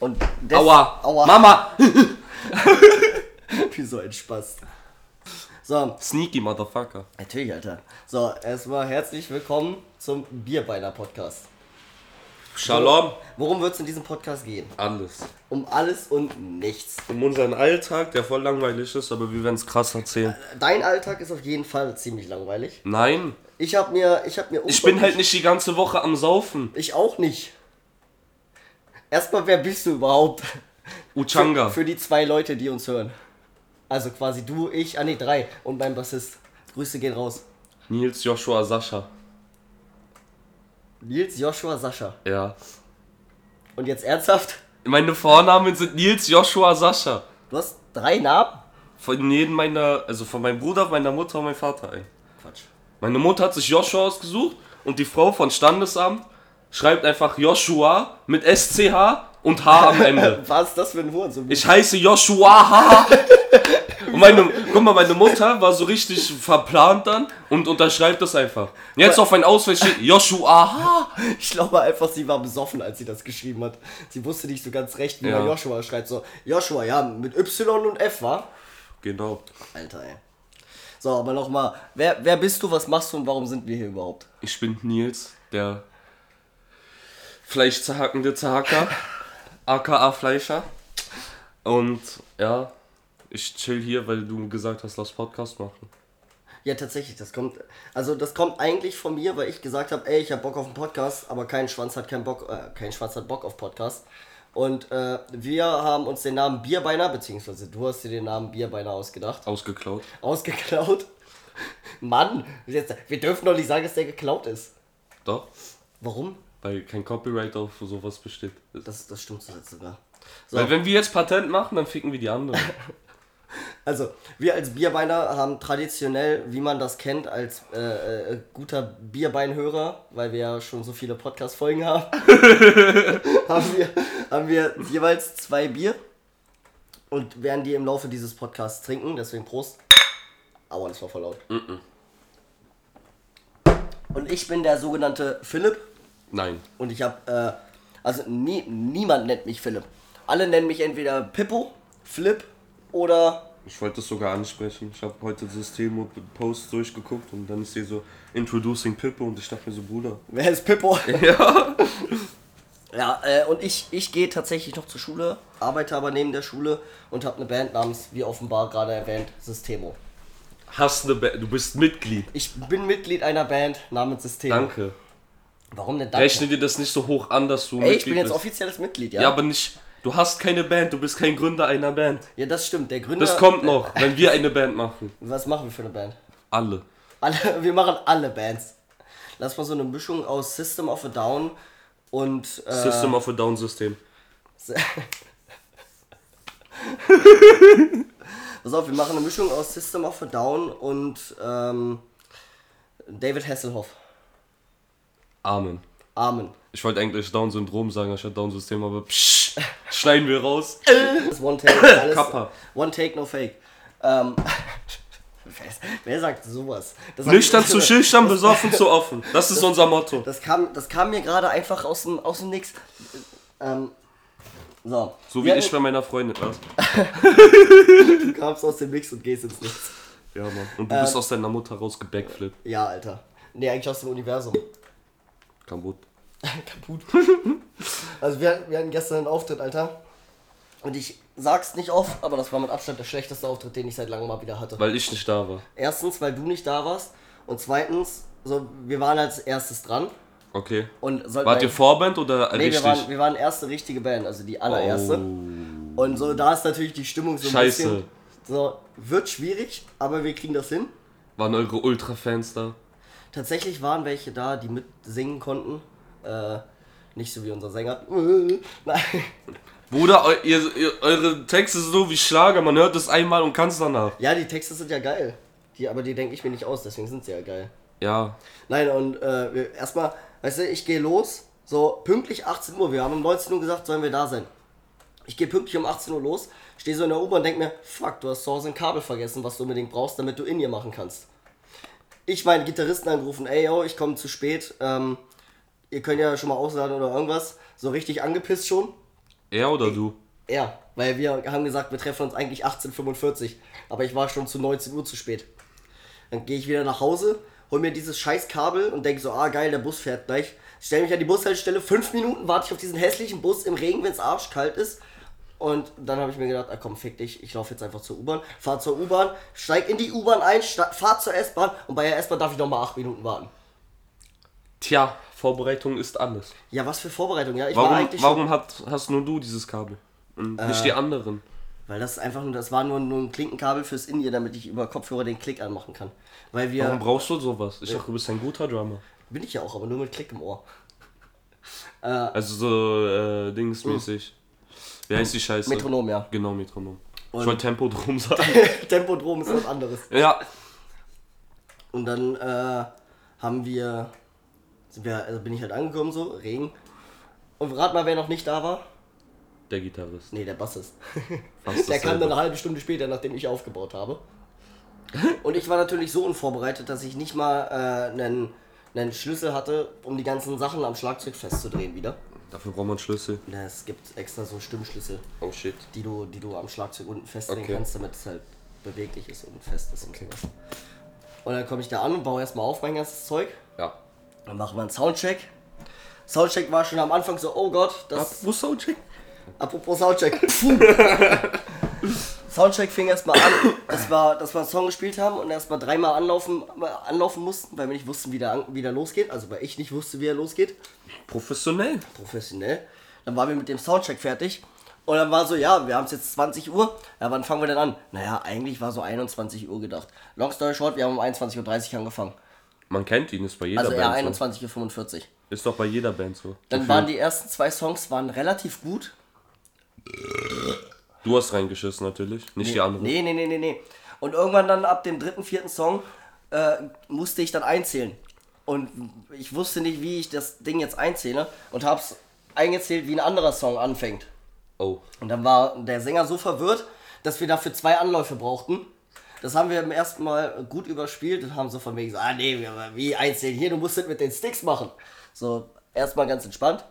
Und des, Aua. Aua. Mama. Wie so ein Spaß. So, Sneaky Motherfucker. natürlich, Alter. So, erstmal herzlich willkommen zum Bierbeiner Podcast. Shalom. Worum wird es in diesem Podcast gehen? Alles. Um alles und nichts. Um unseren Alltag, der voll langweilig ist, aber wir werden es krass erzählen. Dein Alltag ist auf jeden Fall ziemlich langweilig. Nein. Ich habe mir, ich habe mir. Ich bin halt nicht die ganze Woche am Saufen. Ich auch nicht. Erstmal, wer bist du überhaupt? Uchanga. Für die zwei Leute, die uns hören. Also quasi du, ich, ah nee, drei und mein Bassist. Grüße gehen raus. Nils, Joshua, Sascha. Nils, Joshua, Sascha. Ja. Und jetzt ernsthaft? Meine Vornamen sind Nils, Joshua, Sascha. Du hast drei Namen? Von jedem meiner, also von meinem Bruder, meiner Mutter und meinem Vater ein. Quatsch. Meine Mutter hat sich Joshua ausgesucht und die Frau von Standesamt schreibt einfach Joshua mit SCH und H am Ende. Was ist das für ein Hurensohn? Ich heiße Joshua H. Und meine, guck mal, meine Mutter war so richtig verplant dann und unterschreibt das einfach. Jetzt auf ein Ausweis steht Joshua H. Ich glaube einfach, sie war besoffen, als sie das geschrieben hat. Sie wusste nicht so ganz recht, wie Ja. man Joshua schreibt. So, Joshua, ja, mit Y und F, war? Genau. Alter, ey. So, aber nochmal, wer, wer bist du, was machst du und warum sind wir hier überhaupt? Ich bin Nils, der fleischzerhackende Zerhacker, aka Fleischer. Und ja, ich chill hier, weil du gesagt hast, lass Podcast machen. Ja, tatsächlich, das kommt, also das kommt eigentlich von mir, weil ich gesagt habe, ey, ich habe Bock auf einen Podcast, aber kein Schwanz hat keinen Bock, äh, kein Schwanz hat Bock auf Podcast. Und äh, wir haben uns den Namen Bierbeiner, beziehungsweise du hast dir den Namen Bierbeiner ausgedacht, Ausgeklaut. ausgeklaut. Mann, jetzt, wir dürfen doch nicht sagen, dass der geklaut ist. Doch, Warum? Weil kein Copyright auf sowas besteht. Das, das stimmt so jetzt sogar. So, Weil wenn wir jetzt Patent machen, dann ficken wir die anderen. also, wir als Bierbeiner haben traditionell, wie man das kennt, als äh, äh, guter Bierbeinhörer, weil wir ja schon so viele Podcast-Folgen haben, haben, wir, haben wir jeweils zwei Bier und werden die im Laufe dieses Podcasts trinken. Deswegen Prost. Aua, das war voll laut. Und ich bin der sogenannte Philipp. Nein. Und ich habe, äh, also nie, niemand nennt mich Philipp. Alle nennen mich entweder Pippo, Flip oder Ich wollte das sogar ansprechen. Ich habe heute System und Post durchgeguckt und dann ist hier so Introducing Pippo und ich dachte mir so, Bruder. wer ist Pippo? Ja. Ja, äh, und ich, ich gehe tatsächlich noch zur Schule, arbeite aber neben der Schule und habe eine Band namens, wie offenbar gerade erwähnt, Systemo. Hast eine ba du bist Mitglied. Ich bin Mitglied einer Band namens Systemo. Danke. Warum denn danke? Rechne dir das nicht so hoch an, dass du Ey, ich Mitglied bin jetzt bist. offizielles Mitglied, ja? Ja, aber nicht. Du hast keine Band, du bist kein Gründer einer Band. Ja, das stimmt. Der Gründer. Das kommt noch, wenn wir eine Band machen. Was machen wir für eine Band? Alle. Alle, wir machen alle Bands. Lass mal so eine Mischung aus System of a Down und. Äh, System of a Down System. Pass auf, wir machen eine Mischung aus System of a Down und ähm, David Hasselhoff. Amen. Amen. Ich wollte eigentlich Down-Syndrom sagen, anstatt Down-System, aber psch, schneiden wir raus. Das One Take. Alles, Kappa. One Take, no Fake. Ähm, wer, wer sagt sowas? Das Nüchtern zu schüchtern, besoffen zu offen. Das ist unser Motto. Das kam, das kam mir gerade einfach aus dem, aus dem Nix. Ähm, so. So wie Wir ich bei meiner Freundin. Was? Du kamst aus dem Nix und gehst ins Nichts. Ja, Mann. Und du bist aus deiner Mutter raus gebackflippt. Ja, Alter. Nee, eigentlich aus dem Universum. Kaputt. Kaputt. Also wir, wir hatten gestern einen Auftritt, Alter. Und ich sag's nicht oft, aber das war mit Abstand der schlechteste Auftritt, den ich seit langem mal wieder hatte. Weil ich nicht da war. Erstens, weil du nicht da warst. Und zweitens, so, wir waren als erstes dran. Okay. Und Wart ihr Vorband oder Nee, wir richtig? waren, wir waren erste richtige Band, also die allererste. Oh. Und so, da ist natürlich die Stimmung so ein Scheiße. bisschen. So, wird schwierig, aber wir kriegen das hin. Waren eure Ultra-Fans da? Tatsächlich waren welche da, die mitsingen konnten. Äh, nicht so wie unser Sänger. Nein. Bruder, eu, ihr, ihr, eure Texte sind so wie Schlager, man hört es einmal und kann es danach. Ja, die Texte sind ja geil. Die, aber die denke ich mir nicht aus, deswegen sind sie ja geil. Ja, Nein, und äh, erstmal, weißt du, ich gehe los, so pünktlich 18 Uhr. Wir haben um 19 Uhr gesagt, sollen wir da sein. Ich gehe pünktlich um 18 Uhr los, stehe so in der U-Bahn und denke mir, fuck, du hast zu Hause ein Kabel vergessen, was du unbedingt brauchst, damit du in ihr machen kannst. Ich meinen Gitarristen angerufen, ey yo, ich komme zu spät, ähm, ihr könnt ja schon mal ausladen oder irgendwas. So richtig angepisst schon. Er oder du? Er, weil wir haben gesagt, wir treffen uns eigentlich 18.45 aber ich war schon zu 19 Uhr zu spät. Dann gehe ich wieder nach Hause, hol mir dieses scheiß Kabel und denke so, ah geil, der Bus fährt gleich. Stell mich an die Bushaltestelle, fünf Minuten warte ich auf diesen hässlichen Bus im Regen, wenn es arschkalt ist. Und dann habe ich mir gedacht, ah komm, fick dich, ich laufe jetzt einfach zur U-Bahn, fahr zur U-Bahn, steig in die U-Bahn ein, fahr zur S-Bahn und bei der S-Bahn darf ich nochmal acht Minuten warten. Tja, Vorbereitung ist alles. Ja, was für Vorbereitung, ja. Ich war Warum, eigentlich schon, warum hat, hast nur du dieses Kabel? Und nicht die anderen? Weil das einfach nur, das war nur, nur ein Klinkenkabel fürs In-Ear, damit ich über Kopfhörer den Klick anmachen kann. Weil wir, Warum brauchst du sowas? Ich dachte, du bist ein guter Drummer. bin ich ja auch, aber nur mit Klick im Ohr. Also so äh, dingsmäßig. Wie heißt die Scheiße? Metronom, ja. Genau, Metronom. Und- ich wollte Tempodrom sagen. Tempodrom ist was anderes. ja. Und dann äh, haben wir, sind wir, also bin ich halt angekommen so, Regen. Und rat mal, wer noch nicht da war? Der Gitarrist. Nee, der Bassist. Fast der kam dann eine halbe Stunde später, nachdem ich aufgebaut habe. Und ich war natürlich so unvorbereitet, dass ich nicht mal äh, einen, einen Schlüssel hatte, um die ganzen Sachen am Schlagzeug festzudrehen wieder. Dafür braucht man Schlüssel. Na, Es gibt extra so Stimmschlüssel, Oh shit. die du, die du am Schlagzeug unten festdrehen Okay. kannst, damit es halt beweglich ist und fest ist und sowas. Und dann komme ich da an und baue erstmal auf mein ganzes Zeug. Ja. Dann machen wir einen Soundcheck. Soundcheck war schon am Anfang so, oh Gott, das. Wo Soundcheck? Apropos Soundcheck. Soundcheck fing erstmal an, dass wir, dass wir einen Song gespielt haben und erstmal dreimal anlaufen, anlaufen mussten, weil wir nicht wussten, wie der, wie der losgeht. Also weil ich nicht wusste, wie er losgeht. Professionell. Professionell. Dann waren wir mit dem Soundcheck fertig. Und dann war so, ja, wir haben es jetzt 20 Uhr. Ja, wann fangen wir denn an? Naja, eigentlich war so 21 Uhr gedacht. Long story short, wir haben um 21.30 Uhr angefangen. Man kennt ihn, ist bei jeder Also Band so. 21.45 Uhr. Ist doch bei jeder Band so. Dann waren die ersten zwei Songs waren relativ gut. Du hast reingeschissen natürlich, nicht die anderen. Nee, nee, nee, nee, nee. Und irgendwann dann ab dem dritten, vierten Song äh, musste ich dann einzählen. Und ich wusste nicht, wie ich das Ding jetzt einzähle und hab's eingezählt, wie ein anderer Song anfängt. Oh. Und dann war der Sänger so verwirrt, dass wir dafür zwei Anläufe brauchten. Das haben wir im ersten Mal gut überspielt und haben so von mir gesagt, ah nee, wie einzeln hier, du musst das mit den Sticks machen. So, erstmal ganz entspannt.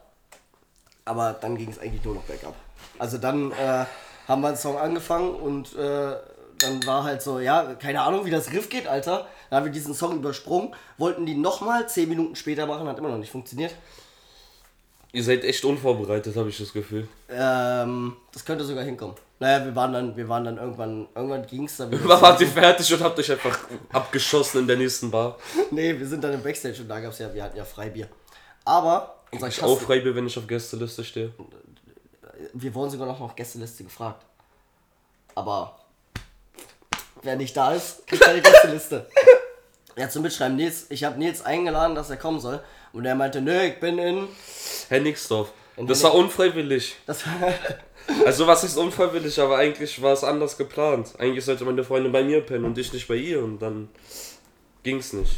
Aber dann ging es eigentlich nur noch bergab. Also dann äh, haben wir den Song angefangen und äh, dann war halt so, ja, keine Ahnung, wie das Riff geht, Alter. Dann haben wir diesen Song übersprungen, wollten die nochmal zehn Minuten später machen, hat immer noch nicht funktioniert. Ihr seid echt unvorbereitet, habe ich das Gefühl. Ähm, das könnte sogar hinkommen. Naja, wir waren dann, wir waren dann irgendwann, irgendwann ging's dann wieder. Wann wart ihr fertig und habt euch einfach abgeschossen in der nächsten Bar? Nee, wir sind dann im Backstage und da gab's ja, wir hatten ja Freibier. Aber unser Ich auch frei bin, wenn ich auf Gästeliste stehe. Wir wurden sogar noch nach Gästeliste gefragt. Aber wer nicht da ist, kriegt keine Gästeliste. Ja, zum Mitschreiben, Nils, ich habe Nils eingeladen, dass er kommen soll. Und er meinte, nö, ich bin in. Hennigsdorf. In Das war unfreiwillig. Das Also was ist unfreiwillig, aber eigentlich war es anders geplant. Eigentlich sollte meine Freundin bei mir pennen und ich nicht bei ihr und dann ging's nicht.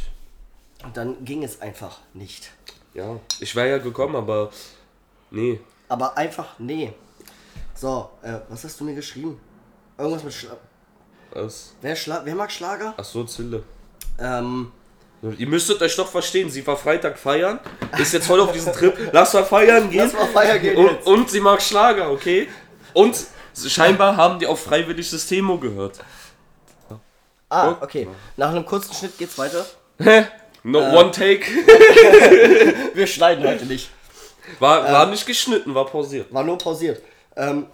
und dann ging es einfach nicht. Ja, ich wäre ja gekommen, aber nee. Aber einfach, nee. So, äh, was hast du mir geschrieben? Irgendwas mit Schla Was? wer, Schla wer mag Schlager? Ach so, Zille. Ähm, Ihr müsstet euch doch verstehen, sie war Freitag feiern, ist jetzt voll auf diesen Trip, lass mal feiern gehen. Lass mal feiern gehen Und, und sie mag Schlager, okay? Und scheinbar haben die auch freiwillig Systemo gehört. ah, okay. Nach einem kurzen Schnitt geht's weiter. No Äh. one take. Wir schneiden heute nicht. War, war nicht geschnitten, war pausiert. War nur pausiert. Ähm,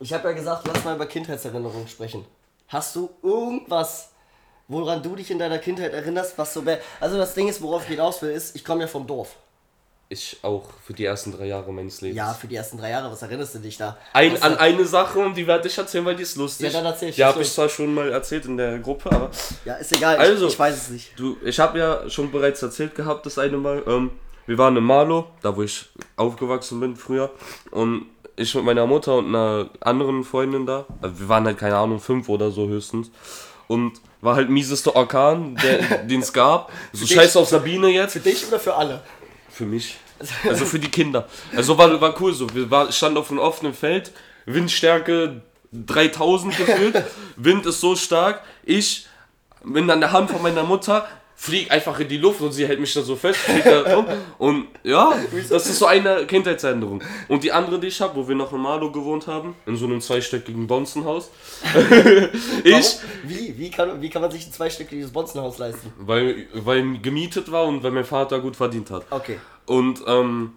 ich habe ja gesagt, lass mal über Kindheitserinnerungen sprechen. Hast du irgendwas, woran du dich in deiner Kindheit erinnerst, was so wär- Also das Ding ist, worauf ich hinaus will, ist, ich komme ja vom Dorf. Ich auch für die ersten drei Jahre meines Lebens. Ja, für die ersten drei Jahre, was erinnerst du dich da? Ein, an eine Sache und die werde ich erzählen, weil die ist lustig. Ja, dann erzähl ich, Die habe ich zwar schon mal erzählt in der Gruppe, aber ja, ist egal, Also- ich, ich weiß es nicht. du, ich habe ja schon bereits erzählt gehabt, das eine Mal. Ähm, wir waren in Marlow, da wo ich aufgewachsen bin früher. Und ich mit meiner Mutter und einer anderen Freundin da. Also wir waren halt, keine Ahnung, fünf oder so höchstens. Und war halt miesester Orkan, den es gab. So scheiß auf Sabine jetzt. Für dich oder für alle? Für mich. Also für die Kinder. Also war, war cool so. Wir war, standen auf einem offenen Feld, Windstärke 3000 gefühlt. Wind ist so stark. Ich bin an der Hand von meiner Mutter fliege einfach in die Luft und sie hält mich dann so fest. da um. Und ja, das ist so eine Kindheitsänderung. Und die andere, die ich habe, wo wir noch in Malo gewohnt haben, in so einem zweistöckigen Bonzenhaus. ich, Warum? Wie? Wie kann, wie kann man sich ein zweistöckiges Bonzenhaus leisten? weil, weil gemietet war und weil mein Vater gut verdient hat. Okay. Und ähm,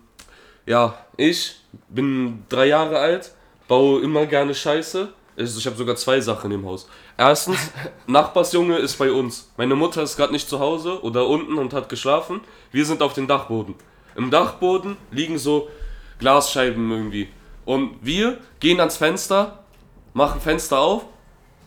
ja, ich bin drei Jahre alt, baue immer gerne Scheiße. Also ich habe sogar zwei Sachen im Haus. Erstens, Nachbarsjunge ist bei uns. Meine Mutter ist gerade nicht zu Hause oder unten und hat geschlafen. Wir sind auf dem Dachboden. Im Dachboden liegen so Glasscheiben irgendwie. Und wir gehen ans Fenster, machen Fenster auf,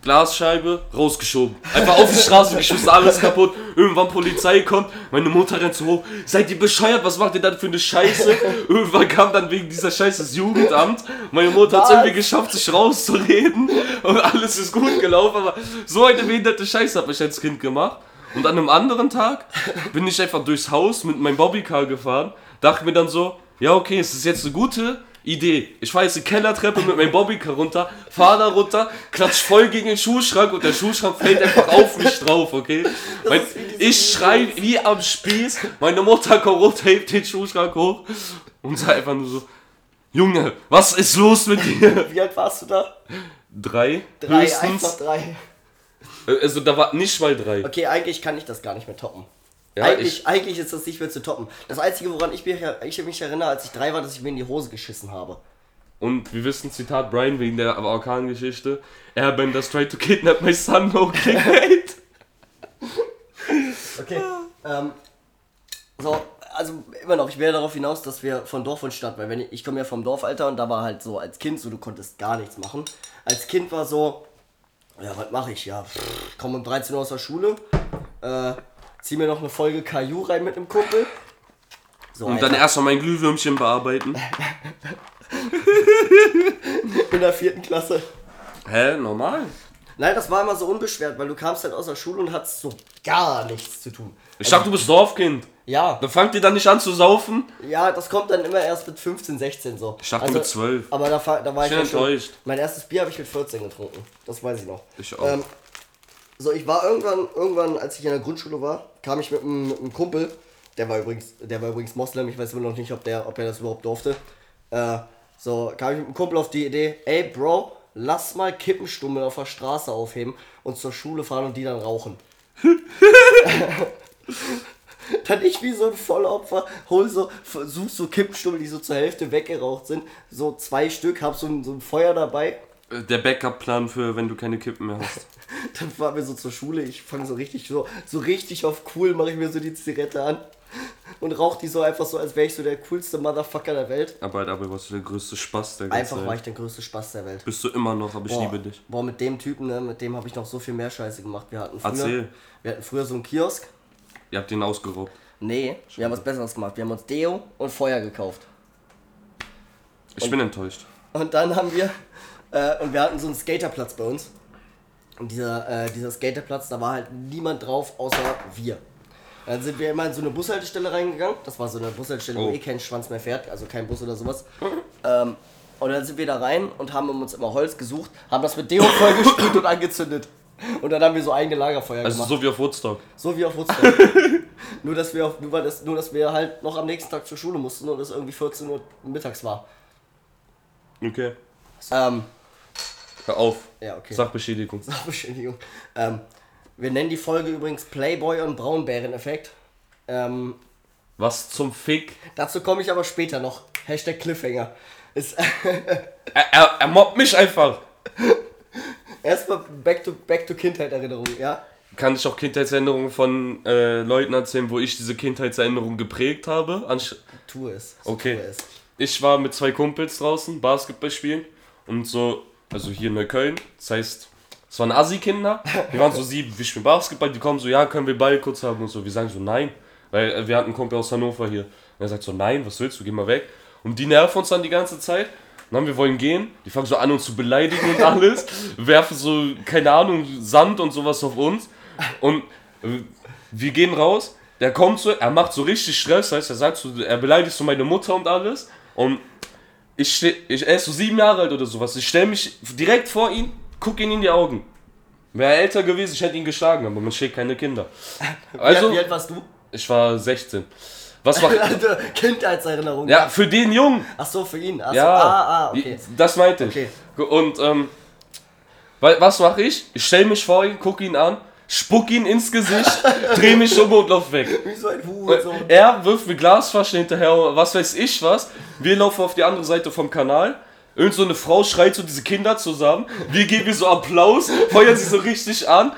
Glasscheibe rausgeschoben. Einfach auf die Straße geschmissen, alles kaputt. Irgendwann Polizei kommt, meine Mutter rennt so hoch. Seid ihr bescheuert? Was macht ihr dann für eine Scheiße? Irgendwann kam dann wegen dieser Scheiße das Jugendamt. Meine Mutter hat es irgendwie geschafft, sich rauszureden. Und alles ist gut gelaufen. Aber so eine behinderte Scheiße habe ich als Kind gemacht. Und an einem anderen Tag bin ich einfach durchs Haus mit meinem Bobbycar gefahren. Dachte mir dann so, ja okay, es ist jetzt eine gute Idee. Ich fahre jetzt die Kellertreppe mit meinem Bobbycar runter, fahre da runter, klatsch voll gegen den Schuhschrank und der Schuhschrank fällt einfach auf mich drauf, okay? Mein, ich schrei wie am Spieß, meine Mutter kommt runter, hebt den Schuhschrank hoch und sagt einfach nur so, Junge, was ist los mit dir? Wie alt warst du da? Drei? Drei, höchstens. einfach drei. Also da war nicht mal drei. Okay, eigentlich kann ich das gar nicht mehr toppen. Ja, eigentlich, ich- eigentlich ist das nicht mehr zu toppen. Das Einzige, woran ich mich, ich mich erinnere, als ich drei war, dass ich mir in die Hose geschissen habe. Und wir wissen, Zitat Brian wegen der Orkan-Geschichte. Airbenders tried to kidnap my son, no clickbait. Okay. ähm, so, also immer noch, ich wäre darauf hinaus, dass wir von Dorf und Stadt, weil wenn ich, ich komme ja vom Dorfalter und da war halt so als Kind so, du konntest gar nichts machen. Als Kind war so, ja, was mache ich? Ja, pff, komme um 13 Uhr aus der Schule, äh, zieh mir noch eine Folge Caillou rein mit einem Kumpel. So, Und dann Alter, erstmal mein Glühwürmchen bearbeiten. in der vierten Klasse. Hä, normal? Nein, das war immer so unbeschwert, weil du kamst halt aus der Schule und hattest so gar nichts zu tun. Ich dachte, du bist Dorfkind. Ja, Dann fangt ihr dann nicht an zu saufen? ja, das kommt dann immer erst mit 15, 16 so. Also, Ich dachte mit 12. Aber da, da war ich, bin ja schon. enttäuscht. Mein erstes Bier habe ich mit 14 getrunken. Das weiß ich noch. Ich auch. Ähm, so, ich war irgendwann, irgendwann, als ich in der Grundschule war, kam ich mit einem, mit einem Kumpel, der war übrigens, der war übrigens Moslem, ich weiß immer noch nicht, ob der, ob er das überhaupt durfte. Äh, so, kam ich mit einem Kumpel auf die Idee, ey Bro, lass mal Kippenstummel auf der Straße aufheben und zur Schule fahren und die dann rauchen. dann ich wie so ein Vollopfer, hol so, such so Kippenstummel, die so zur Hälfte weggeraucht sind, so zwei Stück, hab so ein, so ein Feuer dabei, Äh, Der Backup-Plan für, wenn du keine Kippen mehr hast. Dann fahren wir so zur Schule, ich fange so richtig so, so richtig auf cool, mache ich mir so die Zigarette an und rauche die so einfach so, als wäre ich so der coolste Motherfucker der Welt. Aber dabei warst du der größte Spaß der ganzen Einfach war ich der größte Spaß der Welt. Bist du immer noch, aber ich Boah, liebe dich. boah, mit dem Typen, ne, mit dem habe ich noch so viel mehr Scheiße gemacht. Wir hatten früher, Erzähl. wir hatten früher so einen Kiosk. Ihr habt den ausgeraubt. Nee, wir haben was Besseres gemacht. Wir haben uns Deo und Feuer gekauft. Ich bin enttäuscht. Und dann haben wir, äh, und wir hatten so einen Skaterplatz bei uns. Und dieser, äh, dieser Skaterplatz, da war halt niemand drauf, außer wir. Dann sind wir immer in so eine Bushaltestelle reingegangen. Das war so eine Bushaltestelle, wo Oh. eh kein Schwanz mehr fährt, also kein Bus oder sowas. ähm, und dann sind wir da rein und haben uns immer Holz gesucht, haben das mit Deo vollgesprüht und angezündet. Und dann haben wir so eigene Lagerfeuer Also gemacht. so wie auf Woodstock. So wie auf Woodstock. nur, dass wir auf, nur, das, nur, dass wir halt noch am nächsten Tag zur Schule mussten und es irgendwie 14 Uhr mittags war. Okay. Ähm, Hör auf. ja, okay. Sachbeschädigung. Sachbeschädigung. Ähm, wir nennen die Folge übrigens Playboy und Braunbären-Effekt. Ähm, Was zum Fick? dazu komme ich aber später noch. Hashtag Cliffhanger. Ist Er, er, er mobbt mich einfach. erstmal back to, back to Kindheit-Erinnerungen, ja? Kann ich auch Kindheitserinnerungen von äh, Leuten erzählen, wo ich diese Kindheitserinnerung geprägt habe? Ansch Tu es. So Okay. Tu es. Ich war mit zwei Kumpels draußen, Basketball spielen und so, also hier in Neukölln, das heißt, es waren Assi-Kinder, wir waren so sieben, wir spielen Basketball, die kommen so, ja, können wir Ball kurz haben und so, wir sagen so, nein, weil äh, wir hatten einen Kumpel aus Hannover hier. Und er sagt so, nein, was willst du, geh mal weg. Und die nerven uns dann die ganze Zeit. Und dann wir wollen gehen, die fangen so an uns zu beleidigen und alles, werfen so, keine Ahnung, Sand und sowas auf uns. Und äh, wir gehen raus, der kommt so, er macht so richtig Stress, das heißt, er sagt so, er beleidigt so meine Mutter und alles. Und ich, steh, ich er ist so sieben Jahre alt oder sowas. Ich stelle mich direkt vor ihn, gucke ihn in die Augen. Wäre er älter gewesen, ich hätte ihn geschlagen, aber man schlägt keine Kinder. Also, wie, alt warst du? ich war 16. Was war. Also, Kindheitserinnerung. Ja, für den Jungen. Ach so, für ihn. Ach so, Ja, ah, ah, okay. das meinte ich. Okay. Und ähm, was mache ich? Ich stelle mich vor ihn, gucke ihn an, spuck ihn ins Gesicht, drehe mich um und lauf weg. Wie so ein Hurensohn. Er wirft mir Glasflaschen hinterher, was weiß ich was. Wir laufen auf die andere Seite vom Kanal. Irgend so eine Frau schreit so diese Kinder zusammen. Wir geben ihr so Applaus, feuern sie so richtig an.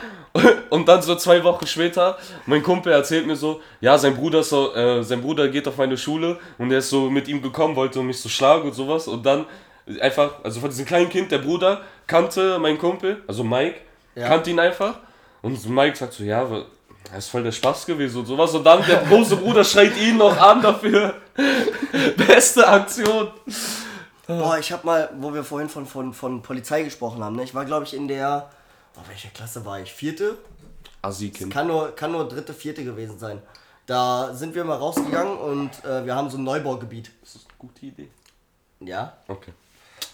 Und dann so zwei Wochen später, mein Kumpel erzählt mir so, ja, sein Bruder so, äh, sein Bruder geht auf meine Schule und er ist so mit ihm gekommen, wollte mich so schlagen und sowas. Und dann einfach, also von diesem kleinen Kind, der Bruder kannte meinen Kumpel, also Mike, Ja. kannte ihn einfach. Und Mike sagt so, ja, das ist voll der Spaß gewesen und sowas. Und dann der große Bruder schreit ihn noch an dafür. Beste Aktion. Boah, ich hab mal, wo wir vorhin von, von, von Polizei gesprochen haben, ne? ich war glaube ich in der, oh, welche Klasse war ich? Vierte? Assi-Kind. Kann nur, kann nur dritte, vierte gewesen sein. Da sind wir mal rausgegangen und äh, wir haben so ein Neubaugebiet. Das ist eine gute Idee. Ja, Okay.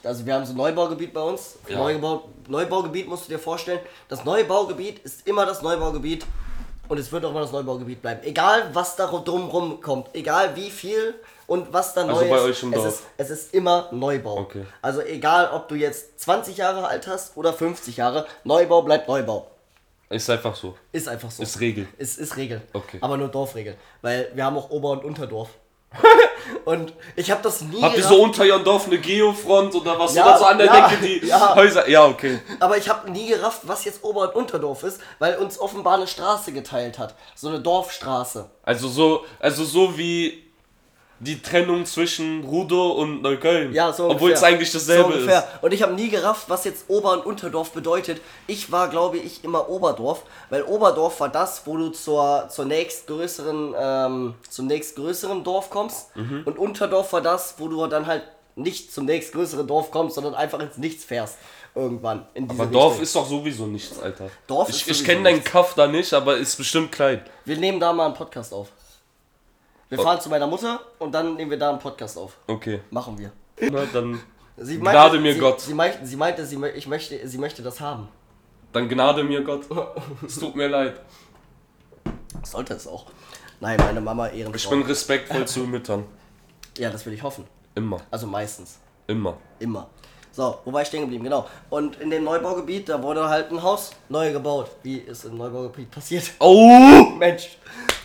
Also wir haben so ein Neubaugebiet bei uns. Ja. Neubau, Neubaugebiet musst du dir vorstellen. Das Neubaugebiet ist immer das Neubaugebiet und es wird auch immer das Neubaugebiet bleiben. Egal was da drumrum kommt, egal wie viel und was da Also neu bei ist, euch im es Dorf. ist, es ist immer Neubau. Okay. Also egal, ob du jetzt 20 Jahre alt hast oder 50 Jahre, Neubau bleibt Neubau. Ist einfach so. Ist einfach so. Ist Regel. Ist, ist Regel. Okay. Aber nur Dorfregel. Weil wir haben auch Ober- und Unterdorf. und ich habe das nie Habt ihr so unter ihrem Dorf eine Geofront oder was? Ja, oder so an der ja, Decke die ja. Häuser? Ja, okay. aber ich habe nie gerafft, was jetzt Ober- und Unterdorf ist, weil uns offenbar eine Straße geteilt hat. So eine Dorfstraße. Also so, also so wie die Trennung zwischen Rudow und Neukölln. Ja, so Obwohl es eigentlich dasselbe so ist. Und ich habe nie gerafft, was jetzt Ober- und Unterdorf bedeutet. Ich war, glaube ich, immer Oberdorf, weil Oberdorf war das, wo du zur, zur nächstgrößeren, ähm, zum nächstgrößeren Dorf kommst. Mhm. Und Unterdorf war das, wo du dann halt nicht zum nächstgrößeren Dorf kommst, sondern einfach ins Nichts fährst. Irgendwann. Aber Dorf Richtung. ist doch sowieso nichts, Alter. Dorf ich ist ich kenne deinen. Kaff da nicht, aber ist bestimmt klein. Wir nehmen da mal einen Podcast auf. Wir fahren zu meiner Mutter und dann nehmen wir da einen Podcast auf. Okay. Machen wir. Na, dann Sie Gnade mir sie, Gott. Sie meinte, sie, meinte sie, ich möchte, sie möchte das haben. Dann Gnade mir Gott. Es tut mir leid. Sollte es auch. Nein, meine Mama Ehrenfrau. Ich bin respektvoll zu Müttern. Ja, das will ich hoffen. Immer. Also meistens. Immer. Immer. So, wo war ich stehen geblieben? Genau. Und in dem Neubaugebiet, da wurde halt ein Haus neu gebaut. Wie ist im Neubaugebiet passiert? Oh! Mensch.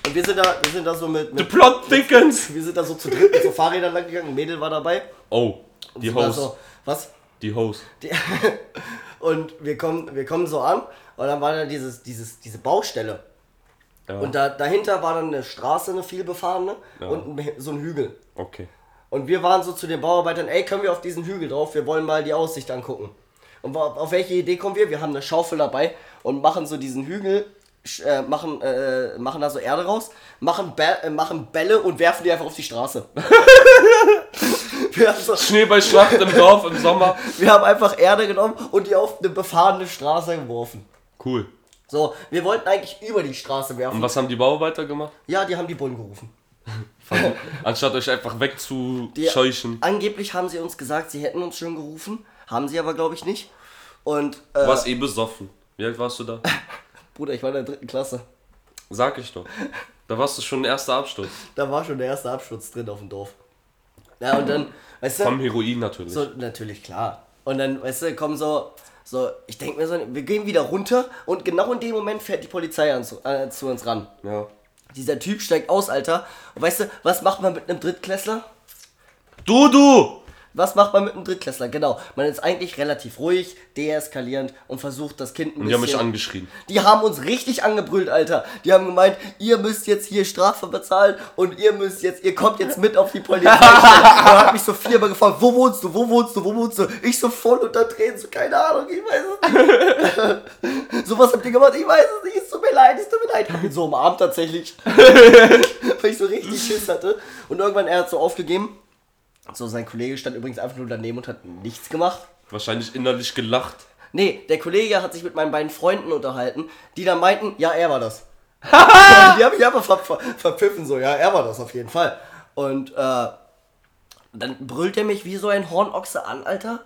Und wir sind da, wir sind da so mit, The mit plot thickens! wir sind da so zu dritt mit so Fahrrädern lang gegangen. Ein Mädel war dabei. Oh, die da Hose. So, was? Die Hose. Und wir kommen, wir kommen so an und dann war da dieses, dieses, diese Baustelle. Ja. Und da, dahinter war dann eine Straße, eine vielbefahrene Ja. und ein, so ein Hügel. Okay. Und wir waren so zu den Bauarbeitern, ey, können wir auf diesen Hügel drauf? Wir wollen mal die Aussicht angucken. Und auf welche Idee kommen wir? Wir haben eine Schaufel dabei und machen so diesen Hügel, äh, machen, äh, machen da so Erde raus, machen, Bä äh, machen Bälle und werfen die einfach auf die Straße. so, Schneeballschlacht im Dorf im Sommer. wir haben einfach Erde genommen und die auf eine befahrene Straße geworfen. Cool. So, wir wollten eigentlich über die Straße werfen. Und was haben die Bauarbeiter gemacht? Ja, die haben die Bullen gerufen. Anstatt euch einfach Die, wegzuscheuchen. Angeblich haben sie uns gesagt, sie hätten uns schon gerufen. Haben sie aber, glaube ich, nicht. Und, äh, Du warst eh besoffen. Wie alt warst du da? Bruder, ich war in der dritten Klasse. Sag ich doch. Da warst du schon erster Absturz. Da war schon der erste Absturz drin auf dem Dorf. Ja, und dann, weißt du, Vom Heroin natürlich. so, natürlich, klar. Und dann, weißt du, kommen so, so, ich denke mir so, wir gehen wieder runter und genau in dem Moment fährt die Polizei an, zu, äh, zu uns ran. Ja. Dieser Typ steigt aus, Alter. Und weißt du, was macht man mit einem Drittklässler? Du, du! Was macht man mit einem Drittklässler? Genau. Man ist eigentlich relativ ruhig, deeskalierend und versucht das Kind ein Und die haben mich bisschen... angeschrien. Die haben uns richtig angebrüllt, Alter. Die haben gemeint, ihr müsst jetzt hier Strafe bezahlen und ihr müsst jetzt, ihr kommt jetzt mit auf die Polizei. Und hat mich so viermal gefragt, wo wohnst du, wo wohnst du, wo wohnst du? Ich so voll unter Tränen, so keine Ahnung, ich weiß es nicht. so was habt ihr gemacht, ich weiß es nicht, es tut mir leid, es tut mir leid. Hab ihn so umarmt tatsächlich. Weil ich so richtig Schiss hatte. Und irgendwann, er hat so aufgegeben. So, sein Kollege stand übrigens einfach nur daneben und hat nichts gemacht. Wahrscheinlich innerlich gelacht. Nee, der Kollege hat sich mit meinen beiden Freunden unterhalten, die dann meinten, ja, er war das. die haben mich einfach ver ver verpfiffen, so, ja, er war das auf jeden Fall. Und äh, dann brüllt er mich wie so ein Hornochse an, Alter.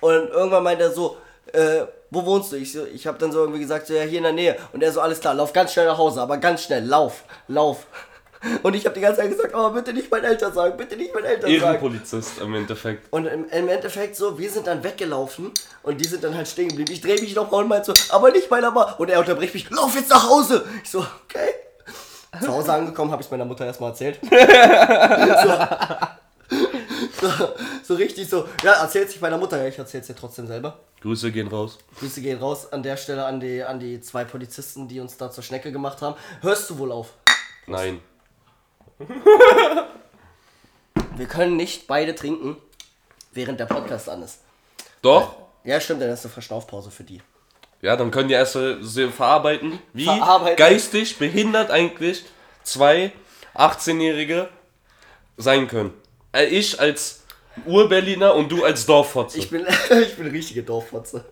Und irgendwann meint er so, äh, wo wohnst du? Ich, so, ich habe dann so irgendwie gesagt, so, ja, hier in der Nähe. Und er so, alles klar, lauf ganz schnell nach Hause, aber ganz schnell, lauf, lauf. Und ich habe die ganze Zeit gesagt, oh, bitte nicht meinen Eltern sagen, bitte nicht meinen Eltern sagen. Ehrenpolizist im Endeffekt. Und im, im Endeffekt so, wir sind dann weggelaufen und die sind dann halt stehen geblieben. Ich drehe mich nochmal und meinte so, aber nicht meiner Mama. Und er unterbricht mich, lauf jetzt nach Hause. Ich so, okay. Zu Hause angekommen, habe ich meiner Mutter erstmal erzählt. so, so, so richtig so, ja, erzähl's nicht meiner Mutter, ja, ich erzähl's dir trotzdem selber. Grüße gehen raus. Grüße gehen raus an der Stelle an die, an die zwei Polizisten, die uns da zur Schnecke gemacht haben. Hörst du wohl auf? Nein. Wir können nicht beide trinken, während der Podcast an ist. Doch? Ja, stimmt, dann ist eine Verschnaufpause für die. Ja, dann können die erst so verarbeiten, wie Verarbeiten. geistig behindert eigentlich zwei 18-Jährige sein können. Äh, Ich als Ur-Berliner und du als Dorffotze. Ich bin, ich bin richtige Dorffotze.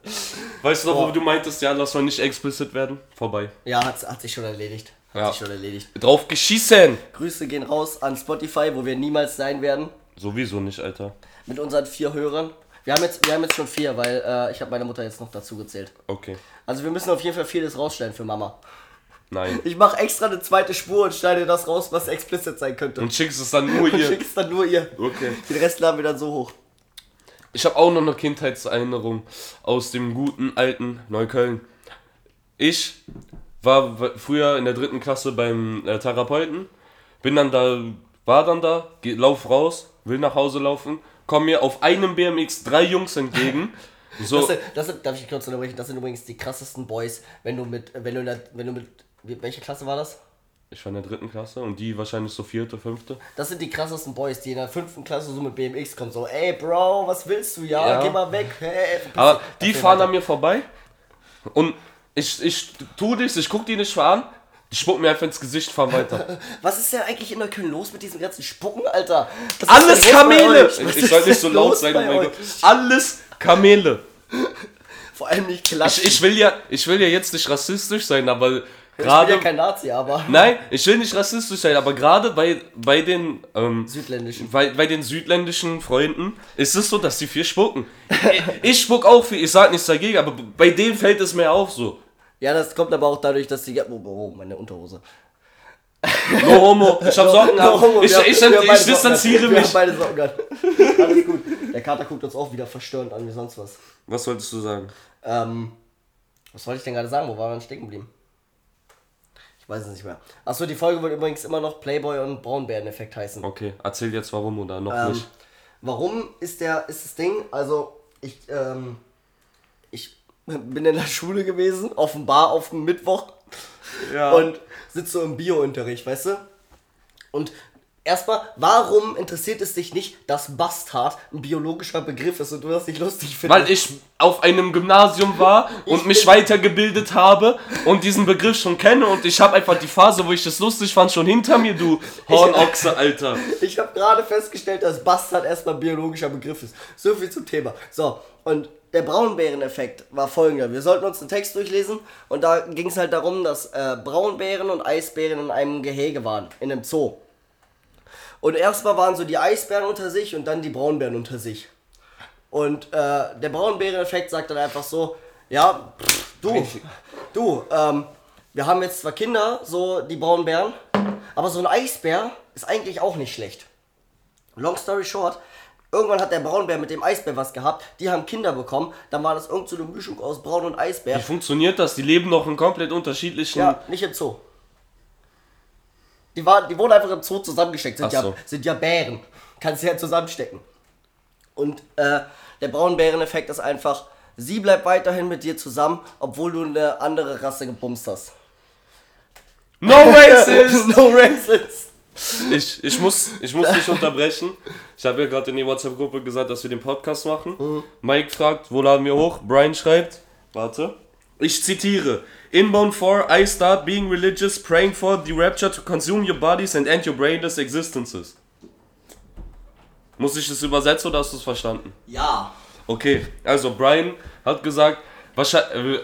Weißt du noch, wo du meintest, ja, lass mal nicht explicit werden? Vorbei. Ja, hat, hat sich schon erledigt. Hat Ja. sich schon erledigt. Drauf geschissen! Grüße gehen raus an Spotify, wo wir niemals sein werden. Sowieso nicht, Alter. Mit unseren vier Hörern. Wir haben jetzt, wir haben jetzt schon vier, weil äh, ich habe meine Mutter jetzt noch dazu gezählt. Okay. Also wir müssen auf jeden Fall vieles rausstellen für Mama. Nein. Ich mache extra eine zweite Spur und schneide das raus, was explicit sein könnte. Und schickst es dann nur Und ihr. schick's dann nur ihr. Okay. Den Rest laden wir dann so hoch. Ich habe auch noch eine Kindheitserinnerung aus dem guten alten Neukölln. Ich war früher in der dritten Klasse beim äh, Therapeuten, bin dann da, war dann da, geh, lauf raus, will nach Hause laufen, komm mir auf einem BMX drei Jungs entgegen. So, Das sind, das sind, darf ich kurz unterbrechen? Das sind übrigens die krassesten Boys, wenn du mit, wenn du der, wenn du mit, welche Klasse war das? ich war in der dritten Klasse und die wahrscheinlich so vierte, fünfte. Das sind die krassesten Boys, die in der fünften Klasse so mit BMX kommen. So, ey Bro, was willst du? Ja, Ja. geh mal weg. Hey, Aber die fahren weiter. an mir vorbei und ich, ich tu das, ich guck die nicht an, die spucken mir einfach ins Gesicht, fahren weiter. Was ist denn eigentlich in Neukölln los mit diesem ganzen Spucken, Alter? Was Alles Kamele! Ich ist soll nicht so laut sein, oh mein? Gott. Alles Kamele. Vor allem nicht Ich, klatschen. ich, will ja, ich will ja jetzt nicht rassistisch sein, aber ich bin gerade. ja kein Nazi, aber Nein, ich will nicht rassistisch sein, aber gerade bei, bei den. Ähm, südländischen. bei, bei den südländischen Freunden ist es so, dass die viel spucken. Ich, ich spuck auch viel, ich sag nichts dagegen, aber bei denen fällt es mir auch so. Ja, das kommt aber auch dadurch, dass die. Oh, oh meine Unterhose. No homo, ich hab Socken No an. Ich, ich, ich, beide ich distanziere mich. beide Socken an. Alles gut. Der Kater guckt uns auch wieder verstörend an wie sonst was. Was wolltest du sagen? Ähm, was wollte ich denn gerade sagen? Wo waren wir stecken geblieben? Ich weiß es nicht mehr. Achso, die Folge wird übrigens immer noch Playboy und Braunbären-Effekt heißen. Okay, erzähl jetzt warum oder noch Ähm, nicht. warum ist der, ist das Ding, also ich, ähm, ich bin in der Schule gewesen, offenbar auf dem Mittwoch Ja. und sitze so im Bio-Unterricht, weißt du? Und erstmal, warum interessiert es dich nicht, dass Bastard ein biologischer Begriff ist und du das nicht lustig findest? Weil ich auf einem Gymnasium war und Ich mich weitergebildet habe und diesen Begriff schon kenne und ich habe einfach die Phase, wo ich das lustig fand, schon hinter mir, du Hornochse, Alter. Ich habe gerade festgestellt, dass Bastard erstmal ein biologischer Begriff ist. So viel zum Thema. So, und der Braunbären-Effekt war folgender. Wir sollten uns einen Text durchlesen und da ging es halt darum, dass äh, Braunbären und Eisbären in einem Gehege waren, in einem Zoo. Und erstmal waren so die Eisbären unter sich und dann die Braunbären unter sich. Und äh, der Braunbären-Effekt sagt dann einfach so, ja, pff, du, du, ähm, wir haben jetzt zwar Kinder, so die Braunbären, aber so ein Eisbär ist eigentlich auch nicht schlecht. Long story short, irgendwann hat der Braunbär mit dem Eisbär was gehabt, die haben Kinder bekommen, dann war das irgend so eine Mischung aus Braun und Eisbär. Wie funktioniert das? Die leben noch in komplett unterschiedlichen. Ja, nicht im Zoo. Die, war, die wurden einfach im Zoo zusammengesteckt. Sind, Ach ja, so. sind ja Bären. Kannst du ja zusammenstecken. Und äh, der Braunbären-Effekt ist einfach, sie bleibt weiterhin mit dir zusammen, obwohl du eine andere Rasse gebumst hast. No racist! no racist. Ich, ich, muss, ich muss dich unterbrechen. Ich habe ja gerade in die WhatsApp-Gruppe gesagt, dass wir den Podcast machen. Mike fragt, wo laden wir hoch? Brian schreibt, warte. Ich zitiere. Inbound 4, I start being religious, praying for the rapture to consume your bodies and end your brainless existences. Muss ich das übersetzen oder hast du es verstanden? Ja. Okay, also Brian hat gesagt, wahrscheinlich,